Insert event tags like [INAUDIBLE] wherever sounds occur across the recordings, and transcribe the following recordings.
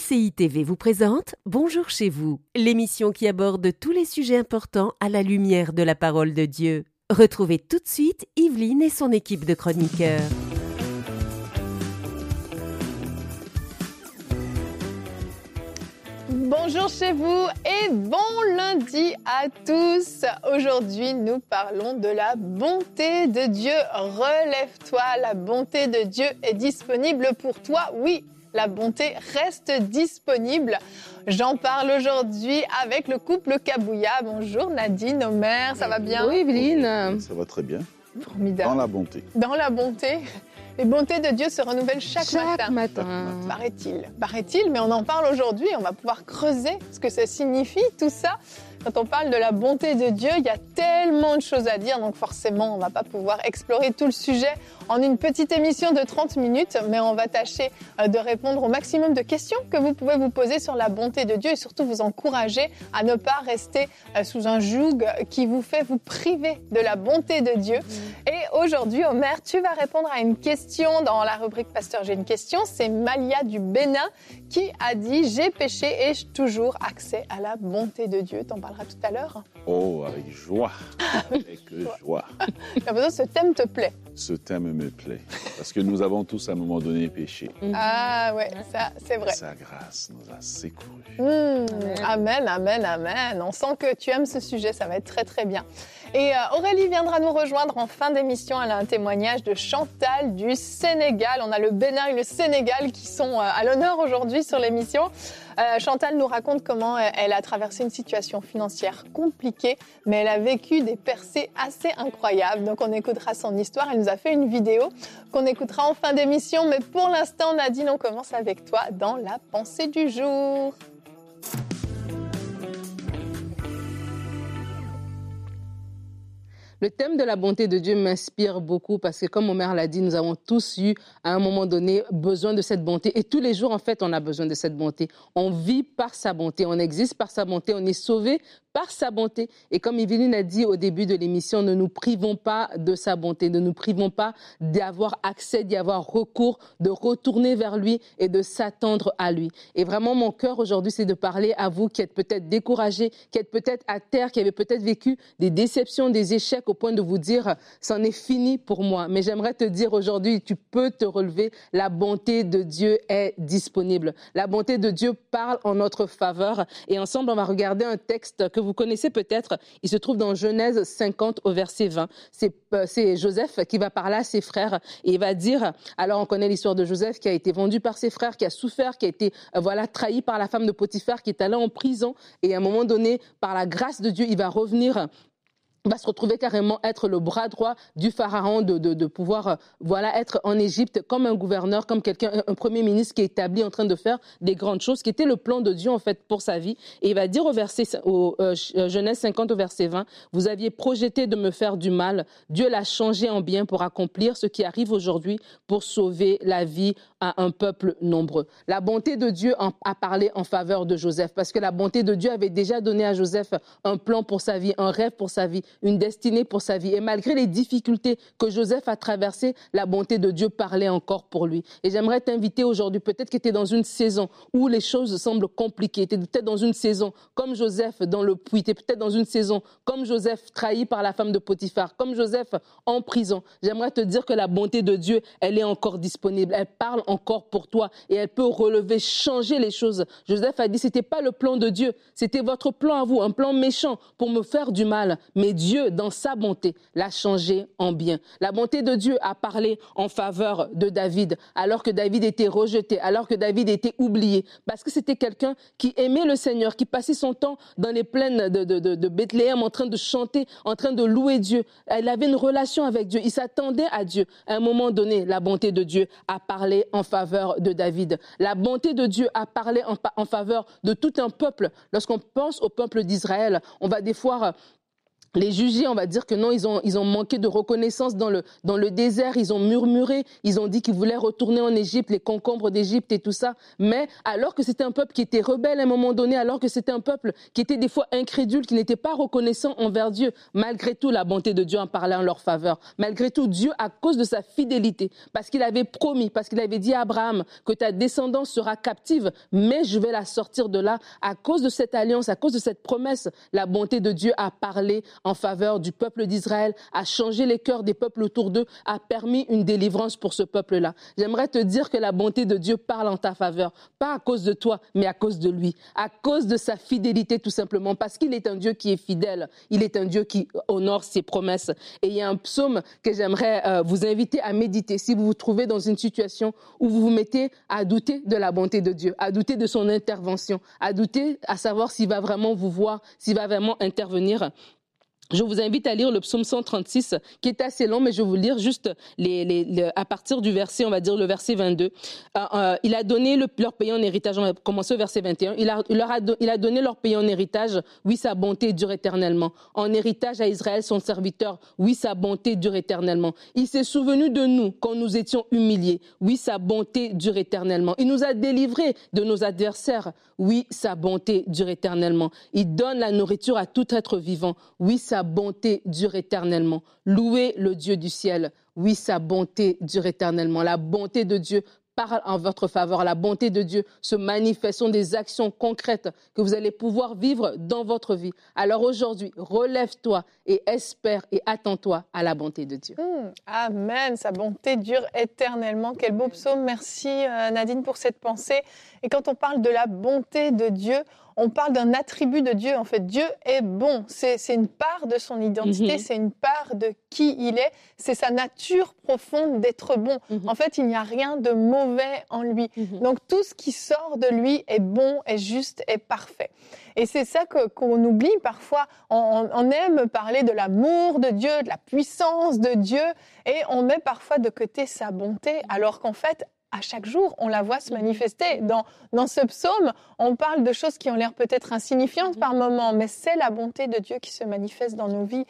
MCI TV vous présente Bonjour chez vous, l'émission qui aborde tous les sujets importants à la lumière de la parole de Dieu. Retrouvez tout de suite Yveline et son équipe de chroniqueurs. Bonjour chez vous et bon lundi à tous. Aujourd'hui, nous parlons de la bonté de Dieu. Relève-toi, la bonté de Dieu est disponible pour toi. Oui, la bonté reste disponible. J'en parle aujourd'hui avec le couple Kabouya. Bonjour Nadine, Omer, ça va bien? Oui, Evelyne. Ça va très bien. Formidable. Dans la bonté. Dans la bonté. Les bontés de Dieu se renouvellent chaque, Chaque matin. matin. Paraît-il, paraît-il, mais on en parle aujourd'hui. On va pouvoir creuser ce que ça signifie, tout ça. Quand on parle de la bonté de Dieu, il y a tellement de choses à dire, donc forcément, on va pas pouvoir explorer tout le sujet en une petite émission de 30 minutes, mais on va tâcher euh, de répondre au maximum de questions que vous pouvez vous poser sur la bonté de Dieu et surtout vous encourager à ne pas rester euh, sous un joug qui vous fait vous priver de la bonté de Dieu. Et aujourd'hui, Omer, tu vas répondre à une question dans la rubrique Pasteur, j'ai une question. C'est Malia du Bénin qui a dit J'ai péché et j'ai toujours accès à la bonté de Dieu. T'en parleras tout à l'heure. Oh, avec joie. [LAUGHS] Avec joie. J'ai ce thème te plaît. Ce thème me plaît. Parce que nous avons tous à un moment donné péché. Ah ouais, ça c'est vrai. Sa grâce nous a secourus. Hmm, amen, amen, amen. On sent que tu aimes ce sujet, ça va être très très bien. Et euh, Aurélie viendra nous rejoindre en fin d'émission. Elle a un témoignage de Chantal du Sénégal. On a le Bénin et le Sénégal qui sont euh, à l'honneur aujourd'hui sur l'émission. Euh, Chantal nous raconte comment euh, elle a traversé une situation financière compliquée, mais elle a vécu des percées assez incroyables. Donc on écoutera son histoire. Elle nous a fait une vidéo qu'on écoutera en fin d'émission. Mais pour l'instant, Nadine, on commence avec toi dans la pensée du jour. Le thème de la bonté de Dieu m'inspire beaucoup parce que, comme Omer l'a dit, nous avons tous eu, à un moment donné, besoin de cette bonté. Et tous les jours, en fait, on a besoin de cette bonté. On vit par sa bonté, on existe par sa bonté, on est sauvé par sa bonté. Et comme Evelyne a dit au début de l'émission, ne nous privons pas de sa bonté, ne nous privons pas d'avoir accès, d'y avoir recours, de retourner vers lui et de s'attendre à lui. Et vraiment, mon cœur aujourd'hui, c'est de parler à vous qui êtes peut-être découragés, qui êtes peut-être à terre, qui avez peut-être vécu des déceptions, des échecs au point de vous dire, c'en est fini pour moi. Mais j'aimerais te dire aujourd'hui, tu peux te relever. La bonté de Dieu est disponible. La bonté de Dieu parle en notre faveur. Et ensemble, on va regarder un texte que vous connaissez peut-être. Il se trouve dans Genèse 50 au verset 20. C'est euh, c'est Joseph qui va parler à ses frères et il va dire, alors on connaît l'histoire de Joseph qui a été vendu par ses frères, qui a souffert, qui a été euh, voilà trahi par la femme de Potiphar, qui est allé en prison et à un moment donné, par la grâce de Dieu, il va revenir va se retrouver carrément être le bras droit du pharaon, de, de, pouvoir euh, voilà être en Égypte comme un gouverneur, comme quelqu'un, un premier ministre qui est établi en train de faire des grandes choses, qui était le plan de Dieu en fait pour sa vie. Et il va dire au verset au euh, Genèse 50 au verset 20, vous aviez projeté de me faire du mal, Dieu l'a changé en bien pour accomplir ce qui arrive aujourd'hui pour sauver la vie à un peuple nombreux. La bonté de Dieu a parlé en faveur de Joseph parce que la bonté de Dieu avait déjà donné à Joseph un plan pour sa vie, un rêve pour sa vie, une destinée pour sa vie. Et malgré les difficultés que Joseph a traversées, la bonté de Dieu parlait encore pour lui. Et j'aimerais t'inviter aujourd'hui, peut-être que tu es dans une saison où les choses semblent compliquées, tu es peut-être dans une saison comme Joseph dans le puits, tu es peut-être dans une saison comme Joseph trahi par la femme de Potiphar, comme Joseph en prison. J'aimerais te dire que la bonté de Dieu, elle est encore disponible, elle parle encore pour toi et elle peut relever, changer les choses. Joseph a dit, c'était pas le plan de Dieu, c'était votre plan à vous, un plan méchant pour me faire du mal. Mais Dieu, dans sa bonté, l'a changé en bien. La bonté de Dieu a parlé en faveur de David, alors que David était rejeté, alors que David était oublié, parce que c'était quelqu'un qui aimait le Seigneur, qui passait son temps dans les plaines de, Bethléem en train de chanter, en train de louer Dieu. Il avait une relation avec Dieu, il s'attendait à Dieu. À un moment donné, la bonté de Dieu a parlé en faveur de David. La bonté de Dieu a parlé en, en faveur de tout un peuple. Lorsqu'on pense au peuple d'Israël, on va des fois les juger, on va dire que non, ils ont, ils ont manqué de reconnaissance dans le, dans le désert, ils ont murmuré, ils ont dit qu'ils voulaient retourner en Égypte, les concombres d'Égypte et tout ça. Mais alors que c'était un peuple qui était rebelle à un moment donné, alors que c'était un peuple qui était des fois incrédule, qui n'était pas reconnaissant envers Dieu, malgré tout, la bonté de Dieu en parlait en leur faveur. Malgré tout, Dieu, à cause de sa fidélité, parce qu'il avait promis, parce qu'il avait dit à Abraham que ta descendance sera captive, mais je vais la sortir de là, à cause de cette alliance, à cause de cette promesse, la bonté de Dieu a parlé en faveur du peuple d'Israël, a changé les cœurs des peuples autour d'eux, a permis une délivrance pour ce peuple-là. J'aimerais te dire que la bonté de Dieu parle en ta faveur, pas à cause de toi, mais à cause de lui, à cause de sa fidélité tout simplement, parce qu'il est un Dieu qui est fidèle, il est un Dieu qui honore ses promesses. Et il y a un psaume que j'aimerais euh, vous inviter à méditer si vous vous trouvez dans une situation où vous vous mettez à douter de la bonté de Dieu, à douter de son intervention, à douter à savoir s'il va vraiment vous voir, s'il va vraiment intervenir. Je vous invite à lire le psaume 136, qui est assez long, mais je vais vous lire juste à partir du verset, on va dire le verset 22. Euh, euh, il a donné le, leur pays en héritage, on va commencer au verset 21. Il a, leur a, il a donné leur pays en héritage, oui, sa bonté dure éternellement. En héritage à Israël, son serviteur, oui, sa bonté dure éternellement. Il s'est souvenu de nous quand nous étions humiliés, oui, sa bonté dure éternellement. Il nous a délivrés de nos adversaires, oui, sa bonté dure éternellement. Il donne la nourriture à tout être vivant, oui, sa bonté dure éternellement. Louez le Dieu du ciel. Oui, sa bonté dure éternellement. La bonté de Dieu parle en votre faveur. La bonté de Dieu se manifeste, sont des actions concrètes que vous allez pouvoir vivre dans votre vie. Alors aujourd'hui, relève-toi et espère et attends-toi à la bonté de Dieu. Mmh, amen. Sa bonté dure éternellement. Quel beau psaume. Merci euh, Nadine pour cette pensée. Et quand on parle de la bonté de Dieu, on parle d'un attribut de Dieu. En fait, Dieu est bon. C'est une part de son identité, mhm. c'est une part de qui il est. C'est sa nature profonde d'être bon. Mhm. En fait, il n'y a rien de mauvais en lui. Mhm. Donc tout ce qui sort de lui est bon, est juste, est parfait. Et c'est ça qu'on oublie parfois. On, on, aime parler de l'amour de Dieu, de la puissance de Dieu, et on met parfois de côté sa bonté, alors qu'en fait, à chaque jour, on la voit se manifester. Dans, dans ce psaume, on parle de choses qui ont l'air peut-être insignifiantes par moments, mais c'est la bonté de Dieu qui se manifeste dans nos vies.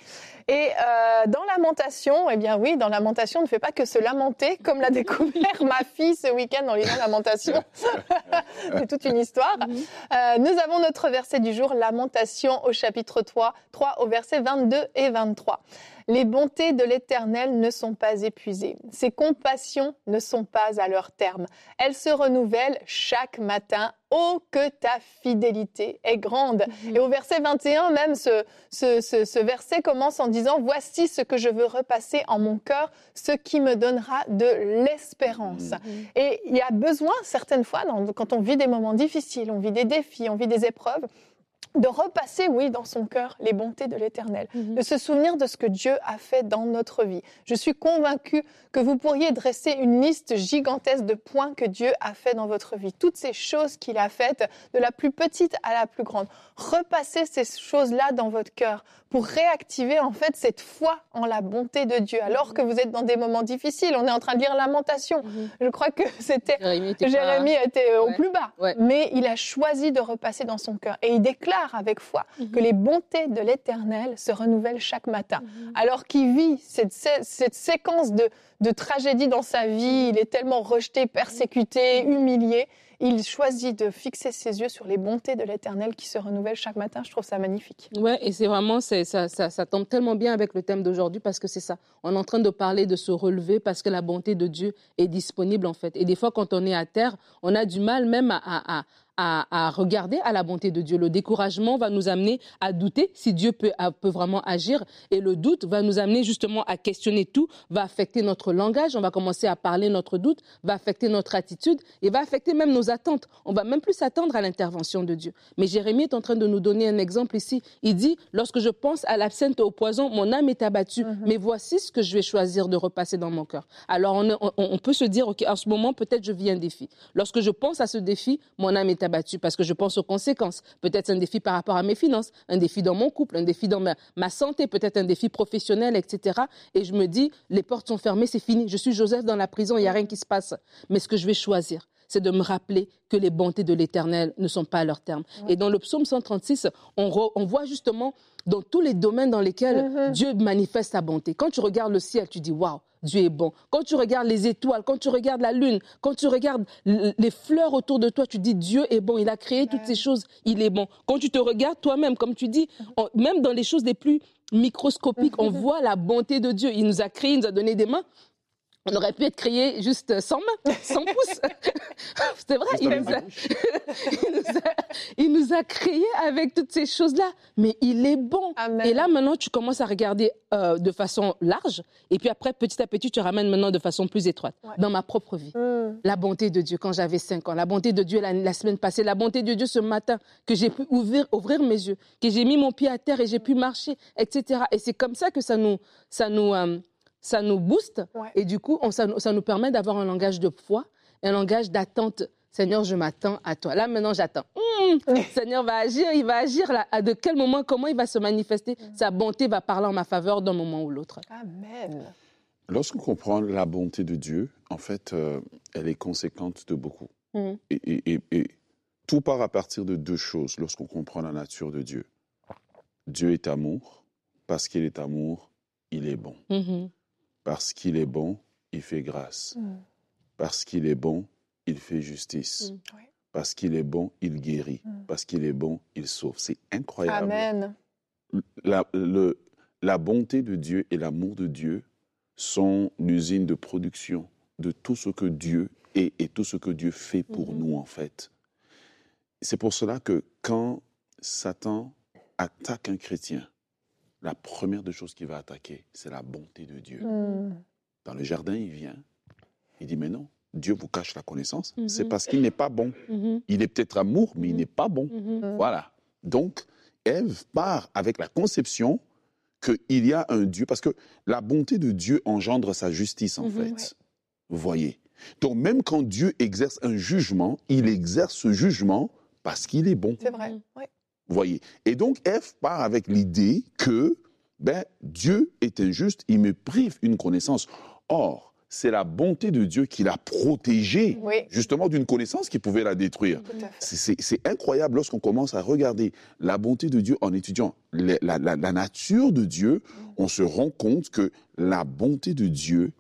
Et euh, dans Lamentation, eh bien oui, dans Lamentation, on ne fait pas que se lamenter, comme l'a découvert ma fille ce week-end en lisant Lamentation. [LAUGHS] c'est toute une histoire. Mhm. Euh, nous avons notre verset du jour, Lamentation au chapitre 3, 3 au verset 22 et 23. Les bontés de l'Éternel ne sont pas épuisées. Ses compassions ne sont pas à leur terme. Elles se renouvellent chaque matin. Oh, que ta fidélité est grande. Mhm. Et au verset 21, même, ce, ce, verset commence en disant, Voici ce que je veux repasser en mon cœur, ce qui me donnera de l'espérance. Mhm. Et il y a besoin, certaines fois, quand on vit des moments difficiles, on vit des défis, on vit des épreuves, de repasser, oui, dans son cœur les bontés de l'Éternel, mhm. de se souvenir de ce que Dieu a fait dans notre vie. Je suis convaincue que vous pourriez dresser une liste gigantesque de points que Dieu a fait dans votre vie, toutes ces choses qu'il a faites, de la plus petite à la plus grande. Repassez ces choses-là dans votre cœur pour réactiver en fait cette foi en la bonté de Dieu. Alors que vous êtes dans des moments difficiles, on est en train de lire Lamentation. Mhm. Je crois que c'était Jérémie était, au plus bas, mais il a choisi de repasser dans son cœur et il déclare avec foi mhm. que les bontés de l'Éternel se renouvellent chaque matin. Mhm. Alors qu'il vit cette, cette séquence de, de tragédie dans sa vie, il est tellement rejeté, persécuté, humilié il choisit de fixer ses yeux sur les bontés de l'Éternel qui se renouvellent chaque matin. Je trouve ça magnifique. Ouais, et c'est vraiment, ça, ça, ça, tombe tellement bien avec le thème d'aujourd'hui parce que c'est ça. On est en train de parler de se relever parce que la bonté de Dieu est disponible en fait. Et des fois, quand on est à terre, on a du mal même à, à, à, regarder à la bonté de Dieu. Le découragement va nous amener à douter si Dieu peut, peut vraiment agir. Et le doute va nous amener justement à questionner tout, va affecter notre langage, on va commencer à parler notre doute, va affecter notre attitude et va affecter même nos attentes. On va même plus s'attendre à l'intervention de Dieu. Mais Jérémie est en train de nous donner un exemple ici. Il dit, lorsque je pense à l'absinthe et au poison, mon âme est abattue. Mhm. Mais voici ce que je vais choisir de repasser dans mon cœur. Alors on, on peut se dire, OK, en ce moment, peut-être je vis un défi. Lorsque je pense à ce défi, mon âme est abattue parce que je pense aux conséquences. Peut-être un défi par rapport à mes finances, un défi dans mon couple, un défi dans ma, ma santé, peut-être un défi professionnel, etc. Et je me dis, les portes sont fermées, c'est fini. Je suis Joseph dans la prison, il n'y a rien qui se passe. Mais ce que je vais choisir, c'est de me rappeler que les bontés de l'Éternel ne sont pas à leur terme. Et dans le psaume 136, on, re- on voit justement dans tous les domaines dans lesquels Mhm. Dieu manifeste sa bonté. Quand tu regardes le ciel, tu dis waouh, Dieu est bon. Quand tu regardes les étoiles, quand tu regardes la lune, quand tu regardes les fleurs autour de toi, tu dis Dieu est bon. Il a créé toutes ces choses, il est bon. Quand tu te regardes toi-même, comme tu dis, on- même dans les choses les plus microscopiques, on [LAUGHS] voit la bonté de Dieu. Il nous a créé, il nous a donné des mains. On aurait pu être créé juste sans main, sans pouce. [LAUGHS] C'est vrai, [LAUGHS] il nous, a, il nous a- il nous a créés avec toutes ces choses-là. Mais il est bon. Amen. Et là, maintenant, tu commences à regarder euh, de façon large. Et puis après, petit à petit, tu ramènes maintenant de façon plus étroite. Ouais. Dans ma propre vie. Mm. La bonté de Dieu quand j'avais 5 ans, la bonté de Dieu la, la semaine passée, la bonté de Dieu ce matin, que j'ai pu ouvrir, ouvrir mes yeux, que j'ai mis mon pied à terre et j'ai pu marcher, etc. Et c'est comme ça que ça nous, ça nous, euh, ça nous booste. Ouais. Et du coup, on- ça, nous- ça nous permet d'avoir un langage de foi, un langage d'attente. Seigneur, je m'attends à toi. Là, maintenant, j'attends. Hum, Seigneur va agir, il va agir là. À de quel moment, comment il va se manifester? Sa bonté va parler en ma faveur d'un moment ou l'autre. Amen. Lorsqu'on comprend la bonté de Dieu, en fait, euh, elle est conséquente de beaucoup. Mhm. Et, et- et- et tout part à partir de deux choses lorsqu'on comprend la nature de Dieu. Dieu est amour. Parce qu'il est amour, il est bon. Parce qu'il est bon, il fait grâce. Mm. Parce qu'il est bon, il fait justice. Mm. Parce qu'il est bon, il guérit. Mm. Parce qu'il est bon, il sauve. C'est incroyable. Amen. la, le- la bonté de Dieu et l'amour de Dieu sont l'usine de production de tout ce que Dieu est et tout ce que Dieu fait pour Mhm. nous, en fait. C'est pour cela que quand Satan attaque un chrétien, la première des choses qu'il va attaquer, c'est la bonté de Dieu. Mm. Dans le jardin, il vient, il dit, mais non, Dieu vous cache la connaissance. Mhm. C'est parce qu'il n'est pas bon. Mhm. Il est peut-être amour, mais il n'est pas bon. Voilà. Donc, Ève part avec la conception qu'il y a un Dieu, parce que la bonté de Dieu engendre sa justice, en fait. Ouais. Vous voyez Donc, même quand Dieu exerce un jugement, il exerce ce jugement parce qu'il est bon. C'est vrai. Mhm. Vous voyez Et donc, Ève part avec l'idée que ben, Dieu est injuste, il me prive une connaissance. Or, c'est la bonté de Dieu qui l'a protégée, Oui. justement, d'une connaissance qui pouvait la détruire. C'est- incroyable lorsqu'on commence à regarder la bonté de Dieu en étudiant la, la- la- la nature de Dieu, on se rend compte que la bonté de Dieu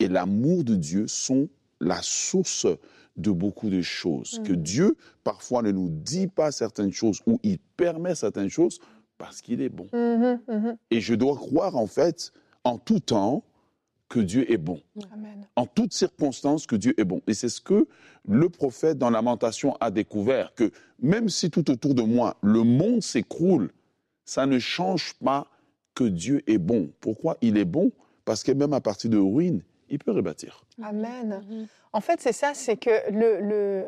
et l'amour de Dieu sont la source de beaucoup de choses. Mm. Que Dieu, parfois, ne nous dit pas certaines choses ou il permet certaines choses parce qu'il est bon. Mhm, mhm. Et je dois croire, en fait, en tout temps, que Dieu est bon Amen. en toutes circonstances que Dieu est bon. Et c'est ce que le prophète dans Lamentation a découvert, que même si tout autour de moi, le monde s'écroule, ça ne change pas que Dieu est bon. Pourquoi il est bon? Parce que même à partir de ruines, il peut rebâtir. Amen. Mhm. En fait, c'est ça, c'est que le, le-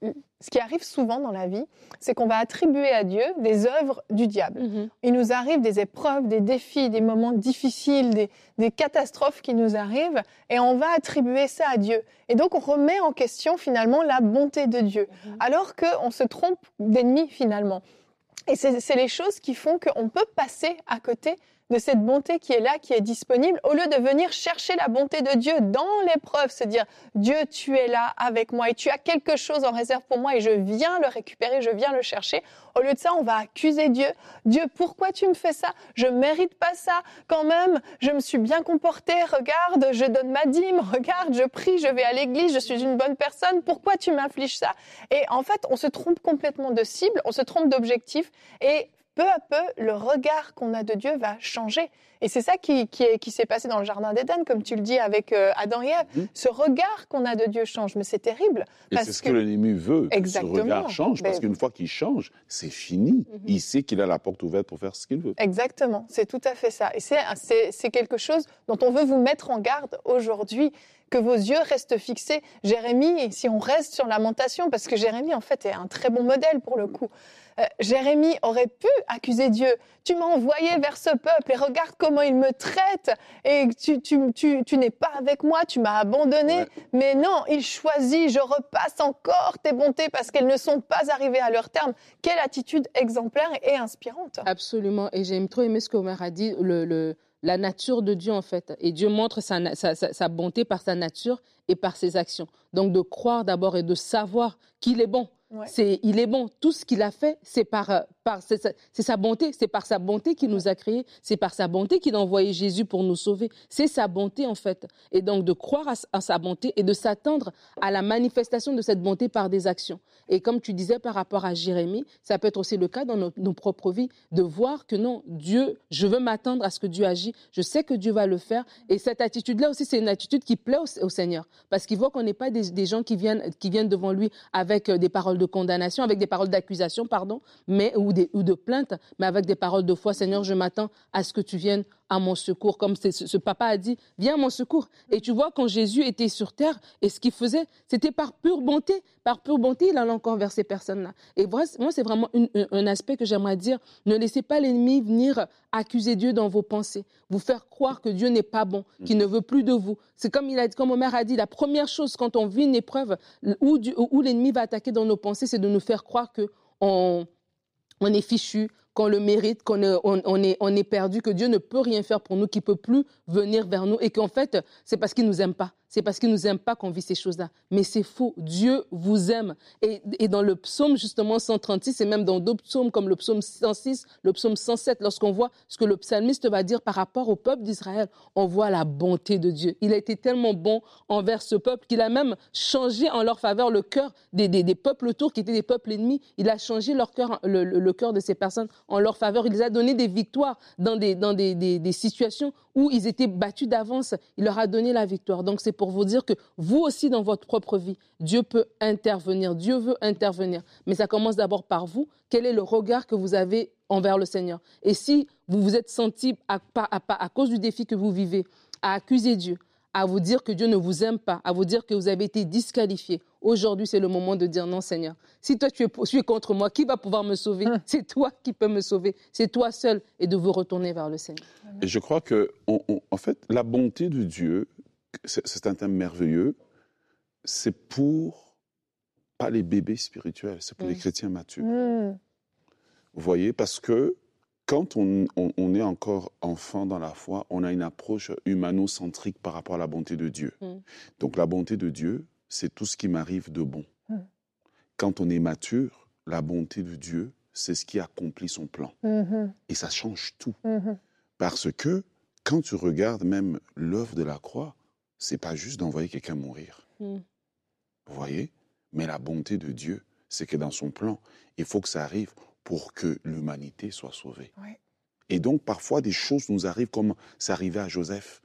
le- ce qui arrive souvent dans la vie, c'est qu'on va attribuer à Dieu des œuvres du diable. Mhm. Il nous arrive des épreuves, des défis, des moments difficiles, des, des catastrophes qui nous arrivent, et on va attribuer ça à Dieu. Et donc, on remet en question finalement la bonté de Dieu, Mhm. alors qu'on se trompe d'ennemi finalement. Et c'est c'est les choses qui font qu'on peut passer à côté de cette bonté qui est là, qui est disponible, au lieu de venir chercher la bonté de Dieu dans l'épreuve, se dire Dieu, tu es là avec moi et tu as quelque chose en réserve pour moi et je viens le récupérer, je viens le chercher. Au lieu de ça, on va accuser Dieu. Dieu, pourquoi tu me fais ça? Je mérite pas ça. Quand même, je me suis bien comportée. Regarde, je donne ma dîme. Regarde, je prie, je vais à l'église, je suis une bonne personne. Pourquoi tu m'infliges ça? Et en fait, on se trompe complètement de cible, on se trompe d'objectif et peu à peu, le regard qu'on a de Dieu va changer. Et c'est ça qui, qui, est- qui s'est passé dans le Jardin d'Éden, comme tu le dis avec euh, Adam et Ève. Mhm. Ce regard qu'on a de Dieu change, mais c'est terrible. Et c'est ce que- que, l'ennemi veut, que Exactement. ce regard change, parce Mais- qu'une fois qu'il change, c'est fini. Mhm. Il sait qu'il a la porte ouverte pour faire ce qu'il veut. Exactement, c'est tout à fait ça. Et c'est- c'est c'est quelque chose dont on veut vous mettre en garde aujourd'hui, que vos yeux restent fixés. Jérémie, si on reste sur Lamentation, parce que Jérémie, en fait, est un très bon modèle pour le coup. Euh, Jérémie aurait pu accuser Dieu. Tu m'as envoyé vers ce peuple et regarde comment il me traite. Et tu, tu, tu, tu n'es pas avec moi, tu m'as abandonné. Ouais. Mais non, il choisit, je repasse encore tes bontés parce qu'elles ne sont pas arrivées à leur terme. Quelle attitude exemplaire et inspirante. Absolument. Et j'ai trop aimé ce qu'Omer a dit, le, le- la nature de Dieu en fait. Et Dieu montre sa, sa, sa bonté par sa nature et par ses actions. Donc de croire d'abord et de savoir qu'il est bon. C'est, il est bon. Tout ce qu'il a fait, c'est par, euh, par c'est, sa, bonté. C'est par sa bonté qu'il nous a créés. C'est par sa bonté qu'il a envoyé Jésus pour nous sauver. C'est sa bonté en fait. Et donc de croire à, sa bonté et de s'attendre à la manifestation de cette bonté par des actions. Et comme tu disais par rapport à Jérémie, ça peut être aussi le cas dans nos, propres vies, de voir que non, Dieu, je veux m'attendre à ce que Dieu agit. Je sais que Dieu va le faire. Et cette attitude-là aussi, c'est une attitude qui plaît au, Seigneur, parce qu'il voit qu'on n'est pas des, des, gens qui viennent, qui viennent devant lui avec euh, des paroles de condamnation, avec des paroles d'accusation, pardon, mais ou, ou de plainte, mais avec des paroles de foi. Seigneur, je m'attends à ce que tu viennes à mon secours, comme ce, papa a dit, viens à mon secours. Et tu vois, quand Jésus était sur terre, et ce qu'il faisait, c'était par pure bonté. Par pure bonté, il allait encore vers ces personnes-là. Et moi, c'est vraiment un aspect que j'aimerais dire. Ne laissez pas l'ennemi venir accuser Dieu dans vos pensées, vous faire croire que Dieu n'est pas bon, qu'il ne veut plus de vous. C'est comme il a comme Omer a dit, la première chose quand on vit une épreuve où, l'ennemi va attaquer dans nos pensées, c'est de nous faire croire que on, on est fichu, qu'on le mérite, qu'on est, on, perdu, que Dieu ne peut rien faire pour nous, qu'il peut plus venir vers nous et qu'en fait, c'est parce qu'il nous aime pas. C'est parce qu'il nous aime pas qu'on vit ces choses-là. Mais c'est faux. Dieu vous aime. Et, dans le psaume, justement, 136, et même dans d'autres psaumes comme le psaume 106, le psaume 107, lorsqu'on voit ce que le psalmiste va dire par rapport au peuple d'Israël, on voit la bonté de Dieu. Il a été tellement bon envers ce peuple qu'il a même changé en leur faveur le cœur des, peuples autour qui étaient des peuples ennemis. Il a changé leur cœur, le, le, cœur de ces personnes en leur faveur. Il les a donné des victoires dans des situations où ils étaient battus d'avance. Il leur a donné la victoire. Donc c'est pour vous dire que vous aussi dans votre propre vie, Dieu peut intervenir. Dieu veut intervenir. Mais ça commence d'abord par vous. Quel est le regard que vous avez envers le Seigneur? Et si vous vous êtes senti, à, à, à, à cause du défi que vous vivez, à accuser Dieu, à vous dire que Dieu ne vous aime pas, à vous dire que vous avez été disqualifié. Aujourd'hui, c'est le moment de dire non, Seigneur. Si toi tu es, tu es contre moi, qui va pouvoir me sauver? C'est toi qui peux me sauver. C'est toi seul et de vous retourner vers le Seigneur. Et je crois que, on, on, en fait, la bonté de Dieu, c'est un thème merveilleux. C'est pour pas les bébés spirituels, c'est pour mmh. les chrétiens matures. Mmh. Vous voyez, parce que quand on, on, on, est encore enfant dans la foi, on a une approche humano-centrique par rapport à la bonté de Dieu. Mm. Donc la bonté de Dieu, c'est tout ce qui m'arrive de bon. Mm. Quand on est mature, la bonté de Dieu, c'est ce qui accomplit son plan. Mm -hmm. Et ça change tout. -hmm. Parce que quand tu regardes même l'œuvre de la croix, c'est pas juste d'envoyer quelqu'un mourir. Mm. Vous voyez? Mais la bonté de Dieu, c'est que dans son plan, il faut que ça arrive pour que l'humanité soit sauvée. Et donc, parfois, des choses nous arrivent comme ça arrivait à Joseph.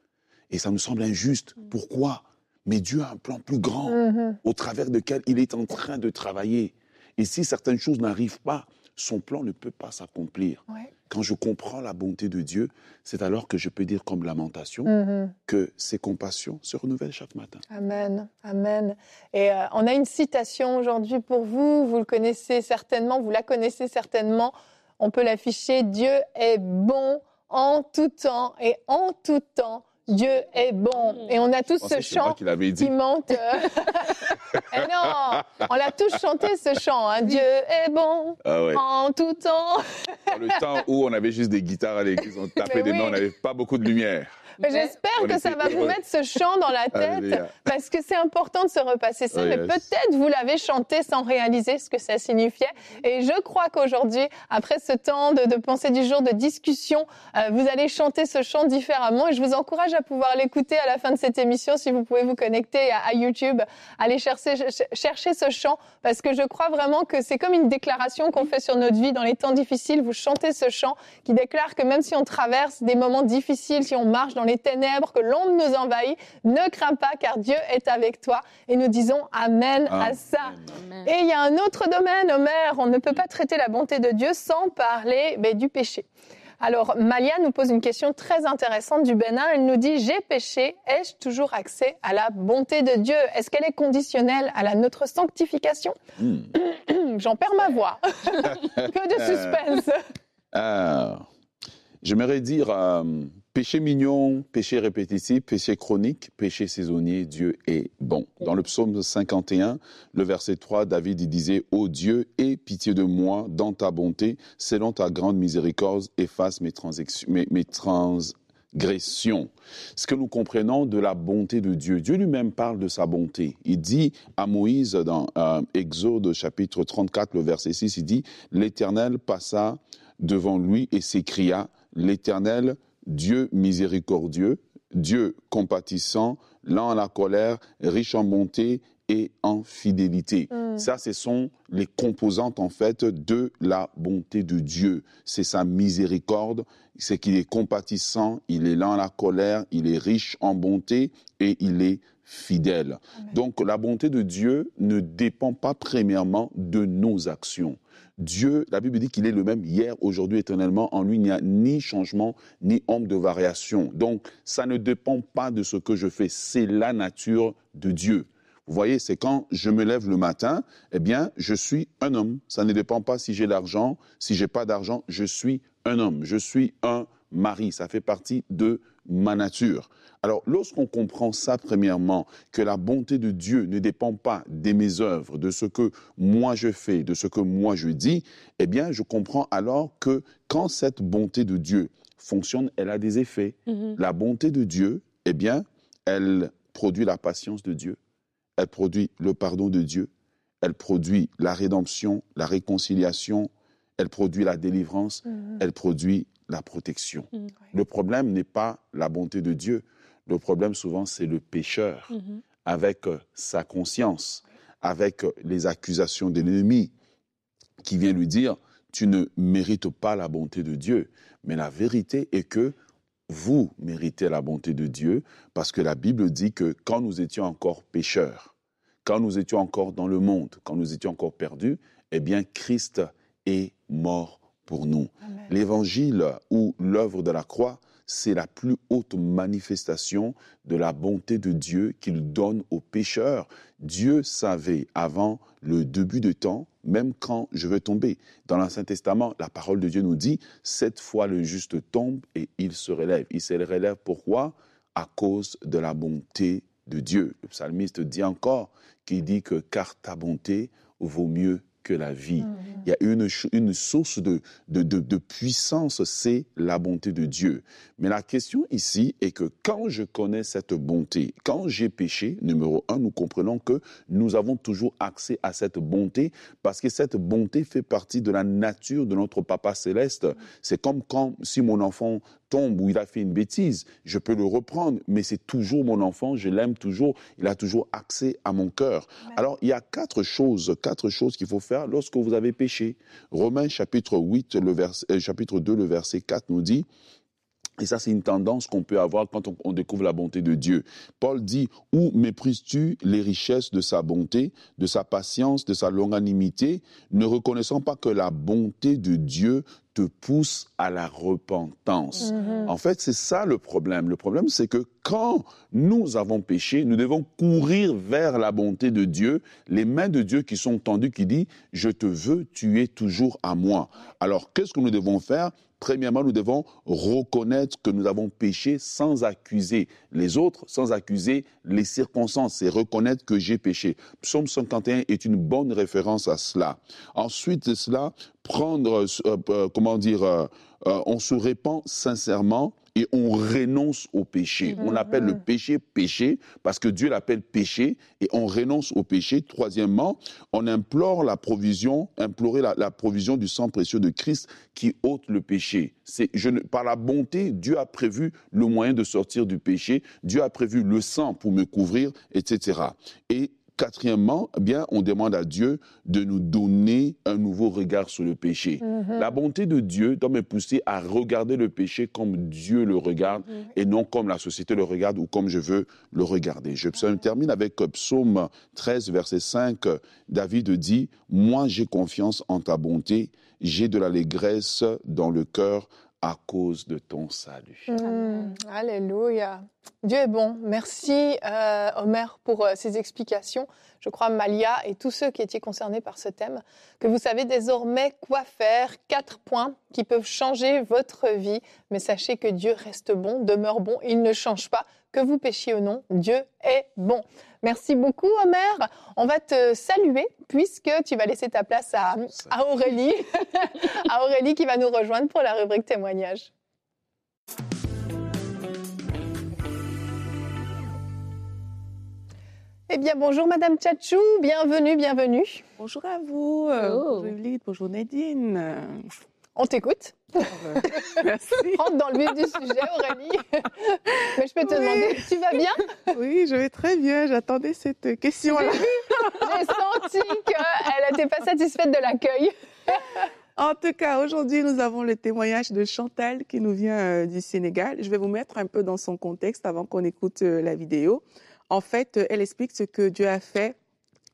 Et ça nous semble injuste. Mm. Pourquoi? Mais Dieu a un plan plus grand mm -hmm. au travers duquel il est en train de travailler. Et si certaines choses n'arrivent pas, son plan ne peut pas s'accomplir. Quand je comprends la bonté de Dieu, c'est alors que je peux dire comme lamentation mm -hmm. que ses compassions se renouvellent chaque matin. Amen, amen. Et euh, on a une citation aujourd'hui pour vous, vous le connaissez certainement, vous la connaissez certainement, on peut l'afficher, Dieu est bon en tout temps et en tout temps. Dieu est bon. Et on a tous ce chant qu avait dit. qui monte. et [LAUGHS] non, on l'a tous chanté ce chant. Hein. Dieu est bon ah ouais. en tout temps. Dans le temps où on avait juste des guitares à l'église, on [LAUGHS] tapait des oui. mains, on n'avait pas beaucoup de lumière. J'espère que ça va vous mettre ce chant dans la tête parce que c'est important de se repasser ça. Oh, mais yes. peut-être vous l'avez chanté sans réaliser ce que ça signifiait. Et je crois qu'aujourd'hui, après ce temps de, de, pensée du jour, de discussion, euh, vous allez chanter ce chant différemment. Et je vous encourage à pouvoir l'écouter à la fin de cette émission si vous pouvez vous connecter à, à YouTube, aller chercher, chercher ce chant parce que je crois vraiment que c'est comme une déclaration qu'on fait sur notre vie dans les temps difficiles. Vous chantez ce chant qui déclare que même si on traverse des moments difficiles, si on marche dans les ténèbres, que l'ombre nous envahit, ne crains pas car Dieu est avec toi. Et nous disons Amen, Amen. à ça. Amen. Et il y a un autre domaine, Omer, on ne peut pas traiter la bonté de Dieu sans parler mais, du péché. Alors, Malia nous pose une question très intéressante du Bénin. Elle nous dit J'ai péché, ai-je toujours accès à la bonté de Dieu? Est-ce qu'elle est conditionnelle à la notre sanctification? Mm. [CLEARS THROAT] J'en perds ma voix. [LAUGHS] que de suspense. Euh, J'aimerais dire euh, péché mignon, péché répétitif, péché chronique, péché saisonnier, Dieu est bon. Dans le psaume 51, le verset 3, David disait Ô Dieu, aie pitié de moi dans ta bonté, selon ta grande miséricorde, efface mes transgressions. Ce que nous comprenons de la bonté de Dieu, Dieu lui-même parle de sa bonté. Il dit à Moïse dans euh, Exode chapitre 34, le verset 6, il dit, L'Éternel passa devant lui et s'écria, L'Éternel, Dieu miséricordieux, Dieu compatissant, lent à la colère, riche en bonté et en fidélité. Mm. Ça, ce sont les composantes en fait de la bonté de Dieu. C'est sa miséricorde, c'est qu'il est compatissant, il est lent à la colère, il est riche en bonté et il est fidèle. Amen. Donc la bonté de Dieu ne dépend pas premièrement de nos actions. Dieu, la Bible dit qu'il est le même hier, aujourd'hui, éternellement. En lui, il n'y a ni changement, ni ombre de variation. Donc, ça ne dépend pas de ce que je fais. C'est la nature de Dieu. Vous voyez, c'est quand je me lève le matin, eh bien, je suis un homme. Ça ne dépend pas si j'ai l'argent, si j'ai pas d'argent, je suis un homme. Je suis un mari. Ça fait partie de ma nature. Alors, lorsqu'on comprend ça, premièrement, que la bonté de Dieu ne dépend pas de mes œuvres, de ce que moi je fais, de ce que moi je dis, eh bien, je comprends alors que quand cette bonté de Dieu fonctionne, elle a des effets. Mhm. La bonté de Dieu, eh bien, elle produit la patience de Dieu, elle produit le pardon de Dieu, elle produit la rédemption, la réconciliation, elle produit la délivrance, Mhm. elle produit la protection. Mhm. Le problème n'est pas la bonté de Dieu. Le problème souvent, c'est le pécheur Mhm. avec euh, sa conscience, avec euh, les accusations de l'ennemi qui vient lui dire, tu ne mérites pas la bonté de Dieu. Mais la vérité est que vous méritez la bonté de Dieu parce que la Bible dit que quand nous étions encore pécheurs, quand nous étions encore dans le monde, quand nous étions encore perdus, eh bien Christ est mort pour nous. L'évangile ou l'œuvre de la croix, c'est la plus haute manifestation de la bonté de Dieu qu'il donne aux pécheurs. Dieu savait avant le début de temps, même quand je veux tomber. Dans l'Ancien Testament, la parole de Dieu nous dit, cette fois le juste tombe et il se relève. Il se relève pourquoi? À cause de la bonté de Dieu. Le psalmiste dit encore, qui dit que car ta bonté vaut mieux que la vie. Mhm. Il y a une, source de, de, de- de puissance, c'est la bonté de Dieu. Mais la question ici est que quand je connais cette bonté, quand j'ai péché, numéro un, nous comprenons que nous avons toujours accès à cette bonté parce que cette bonté fait partie de la nature de notre Papa céleste. C'est comme quand si mon enfant tombe ou il a fait une bêtise, je peux le reprendre, mais c'est toujours mon enfant, je l'aime toujours, il a toujours accès à mon cœur. Alors, il y a quatre choses, quatre choses qu'il faut faire lorsque vous avez péché. Romains chapitre 8, le vers- euh, chapitre 2, le verset 4 nous dit, et ça, c'est une tendance qu'on peut avoir quand on, on découvre la bonté de Dieu. Paul dit, où méprises-tu les richesses de sa bonté, de sa patience, de sa longanimité, ne reconnaissant pas que la bonté de Dieu te pousse à la repentance? Mhm. En fait, c'est ça le problème. Le problème, c'est que quand nous avons péché, nous devons courir vers la bonté de Dieu, les mains de Dieu qui sont tendues, qui dit, je te veux, tu es toujours à moi. Alors, qu'est-ce que nous devons faire Premièrement, nous devons reconnaître que nous avons péché sans accuser les autres, sans accuser les circonstances, c'est reconnaître que j'ai péché. Psaume 51 est une bonne référence à cela. Ensuite cela, prendre, euh, euh, comment dire, euh, euh, on se répand sincèrement et on renonce au péché. On appelle le péché péché parce que Dieu l'appelle péché et on renonce au péché. Troisièmement, on implore la provision, implorer la, la provision du sang précieux de Christ qui ôte le péché. C'est, je ne- par la bonté, Dieu a prévu le moyen de sortir du péché. Dieu a prévu le sang pour me couvrir, etc. Et Quatrièmement, eh bien, on demande à Dieu de nous donner un nouveau regard sur le péché. Mhm. La bonté de Dieu doit me pousser à regarder le péché comme Dieu le regarde et non comme la société le regarde ou comme je veux le regarder. Je termine avec euh, Psaume 13, verset 5. David dit, Moi j'ai confiance en ta bonté, j'ai de l'allégresse dans le cœur à cause de ton salut. Mm. Alléluia. Dieu est bon. Merci, euh, Omer, pour euh, ces explications. Je crois, Malia et tous ceux qui étaient concernés par ce thème, que vous savez désormais quoi faire. Quatre points qui peuvent changer votre vie. Mais sachez que Dieu reste bon, demeure bon. Il ne change pas que vous péchiez ou non, Dieu est bon. Merci beaucoup, Omer. On va te saluer puisque tu vas laisser ta place à, Aurélie, [LAUGHS] à Aurélie qui va nous rejoindre pour la rubrique témoignage. Eh bien, bonjour Madame Tchatchou, bienvenue, bienvenue. Bonjour à vous, euh, oh. bonjour bonjour Nadine. On t'écoute. [LAUGHS] Merci. [LAUGHS] Rentre dans le vif du sujet, Aurélie. [LAUGHS] Mais je peux te Oui. demander, tu vas bien? Oui, je vais très bien, j'attendais cette question-là. J'ai senti qu'elle n'était pas satisfaite de l'accueil. En tout cas, aujourd'hui, nous avons le témoignage de Chantal qui nous vient euh, du Sénégal. Je vais vous mettre un peu dans son contexte avant qu'on écoute euh, la vidéo. En fait, euh, elle explique ce que Dieu a fait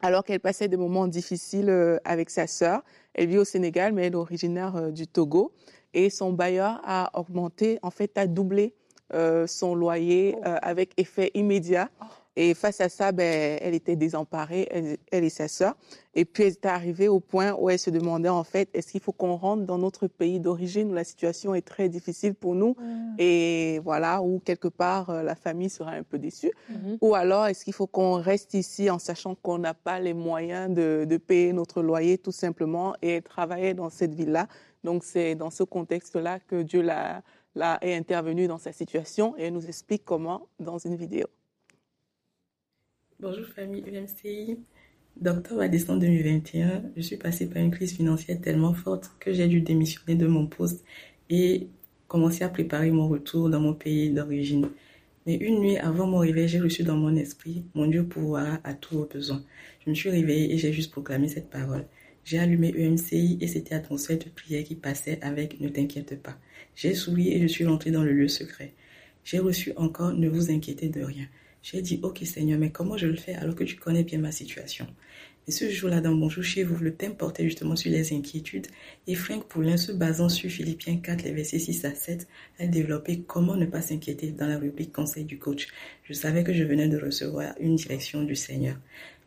alors qu'elle passait des moments difficiles avec sa sœur. Elle vit au Sénégal, mais elle est originaire du Togo. Et son bailleur a augmenté, en fait, a doublé euh, son loyer euh, avec effet immédiat. Et face à ça, ben, elle était désemparée, elle, elle et sa sœur. Et puis, elle est arrivée au point où elle se demandait, en fait, est-ce qu'il faut qu'on rentre dans notre pays d'origine où la situation est très difficile pour nous? Et voilà, où quelque part, euh, la famille sera un peu déçue. Mhm. Ou alors, est-ce qu'il faut qu'on reste ici en sachant qu'on n'a pas les moyens de, de payer notre loyer tout simplement et travailler dans cette ville-là? Donc, c'est dans ce contexte-là que Dieu l'a, l'a, est intervenu dans sa situation et nous explique comment dans une vidéo. Bonjour famille UMCI. D'octobre à décembre 2021, je suis passée par une crise financière tellement forte que j'ai dû démissionner de mon poste et commencer à préparer mon retour dans mon pays d'origine. Mais une nuit avant mon réveil, j'ai reçu dans mon esprit, mon Dieu pourvoira à tous vos besoins. Je me suis réveillée et j'ai juste proclamé cette parole. J'ai allumé EMCI et c'était l'atmosphère de prière qui passait avec Ne t'inquiète pas. J'ai souri et je suis rentrée dans le lieu secret. J'ai reçu encore Ne vous inquiétez de rien. J'ai dit, ok Seigneur, mais comment je le fais alors que tu connais bien ma situation? Et ce jour-là, dans Bonjour chez vous, le thème portait justement sur les inquiétudes. Et Frank Poulin, se basant sur Philippiens 4, les versets 6 à 7, a développé comment ne pas s'inquiéter dans la rubrique Conseil du coach. Je savais que je venais de recevoir une direction du Seigneur.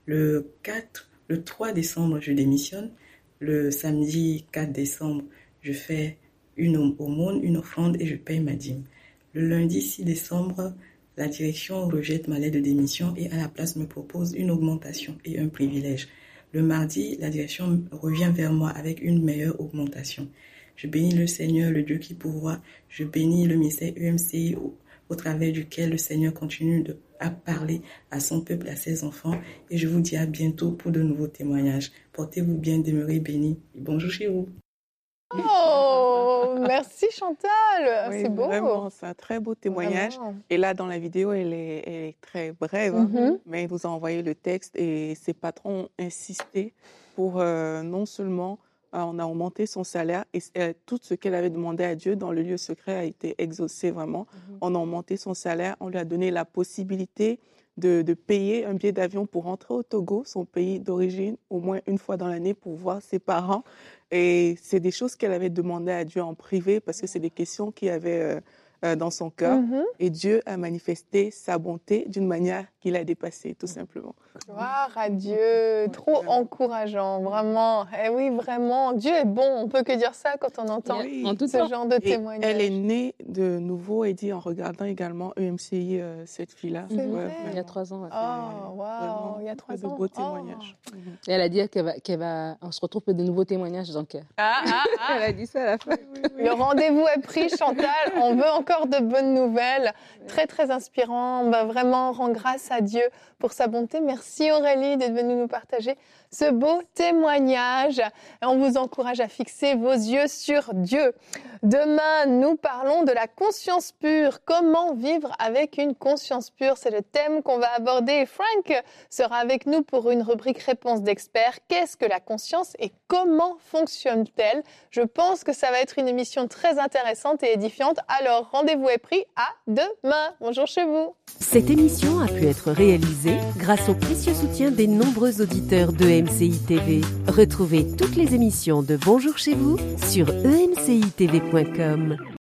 Le 4, le 3 décembre, je démissionne. Le samedi 4 décembre, je fais une aumône, une offrande et je paye ma dîme. Le lundi 6 décembre, la direction rejette ma lettre de démission et à la place me propose une augmentation et un privilège. Le mardi, la direction revient vers moi avec une meilleure augmentation. Je bénis le Seigneur, le Dieu qui pourvoit. Je bénis le ministère UMCI au, travers duquel le Seigneur continue de, à parler à son peuple, à ses enfants. Et je vous dis à bientôt pour de nouveaux témoignages. Portez-vous bien, demeurez bénis. Bonjour chez vous. Oh, merci Chantal. Oui, c'est beau. Vraiment, c'est un très beau témoignage. Vraiment. Et là, dans la vidéo, elle est, elle est très brève, hein, Mhm. mais elle vous a envoyé le texte et ses patrons ont insisté pour euh, non seulement euh, on a augmenté son salaire et euh, tout ce qu'elle avait demandé à Dieu dans le lieu secret a été exaucé vraiment. Mhm. On a augmenté son salaire, on lui a donné la possibilité de, de payer un billet d'avion pour rentrer au Togo, son pays d'origine, au moins une fois dans l'année pour voir ses parents. Et c'est des choses qu'elle avait demandé à Dieu en privé parce que c'est des questions qu'il avait euh, euh, dans son cœur. Mhm. Et Dieu a manifesté sa bonté d'une manière qu'il a dépassée, tout simplement. Gloire à Dieu, trop encourageant, vraiment. Eh oui, vraiment, Dieu est bon. On peut que dire ça quand on entend Oui. En tout ce temps. genre de Et témoignage. elle est née de nouveau, et dit en regardant également EMCI, euh, cette fille-là. Il y a trois ans. Oh, waouh, il y a trois de ans. beaux Oh. témoignages. Et elle a dit qu'elle va, qu'elle va, on se retrouve pour de nouveaux témoignages dans le cœur. Ah, ah, ah. [LAUGHS] Elle a dit ça à la fin. Le rendez-vous est pris, Chantal. On veut encore de bonnes nouvelles. Très, très inspirant. On va vraiment rendre grâce à Dieu pour sa bonté. Merci Aurélie d'être venue nous partager ce beau témoignage. On vous encourage à fixer vos yeux sur Dieu. Demain, nous parlons de la conscience pure. Comment vivre avec une conscience pure? C'est le thème qu'on va aborder. Frank sera avec nous pour une rubrique réponse d'experts. Qu'est-ce que la conscience et comment fonctionne-t-elle? Je pense que ça va être une émission très intéressante et édifiante. Alors, rendez-vous est pris à demain. Bonjour chez vous. Cette émission a pu être réalisée grâce au précieux soutien des nombreux auditeurs de TV. Retrouvez toutes les émissions de Bonjour chez vous sur emcitv.com.